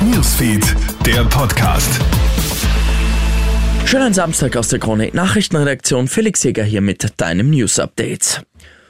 Newsfeed, der Podcast. Schönen Samstag aus der Krone Nachrichtenredaktion. Felix Jäger hier mit deinem News Update.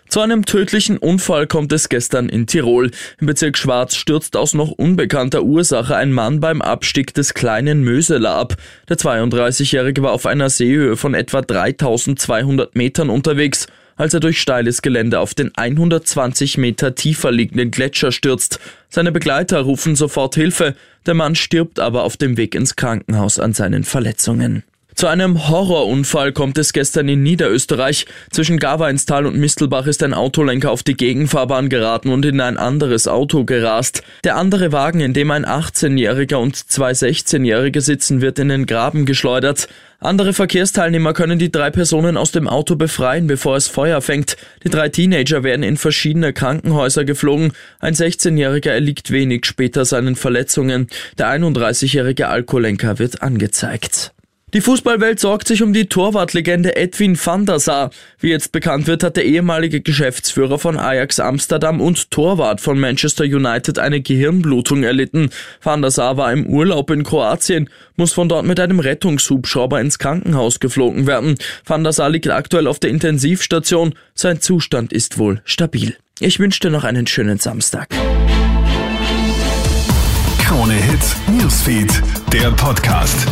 Zu einem tödlichen Unfall kommt es gestern in Tirol. Im Bezirk Schwarz stürzt aus noch unbekannter Ursache ein Mann beim Abstieg des kleinen Möseler ab. Der 32-Jährige war auf einer Seehöhe von etwa 3200 Metern unterwegs als er durch steiles Gelände auf den 120 Meter tiefer liegenden Gletscher stürzt. Seine Begleiter rufen sofort Hilfe, der Mann stirbt aber auf dem Weg ins Krankenhaus an seinen Verletzungen. Zu einem Horrorunfall kommt es gestern in Niederösterreich. Zwischen Gaweinstal und Mistelbach ist ein Autolenker auf die Gegenfahrbahn geraten und in ein anderes Auto gerast. Der andere Wagen, in dem ein 18-Jähriger und zwei 16-Jährige sitzen, wird in den Graben geschleudert. Andere Verkehrsteilnehmer können die drei Personen aus dem Auto befreien, bevor es Feuer fängt. Die drei Teenager werden in verschiedene Krankenhäuser geflogen. Ein 16-Jähriger erliegt wenig später seinen Verletzungen. Der 31-jährige Alkoholenker wird angezeigt. Die Fußballwelt sorgt sich um die Torwartlegende Edwin van der Sar. Wie jetzt bekannt wird, hat der ehemalige Geschäftsführer von Ajax Amsterdam und Torwart von Manchester United eine Gehirnblutung erlitten. Van der Sar war im Urlaub in Kroatien, muss von dort mit einem Rettungshubschrauber ins Krankenhaus geflogen werden. Van der Sar liegt aktuell auf der Intensivstation. Sein Zustand ist wohl stabil. Ich wünsche dir noch einen schönen Samstag. Krone Hits, Newsfeed, der Podcast.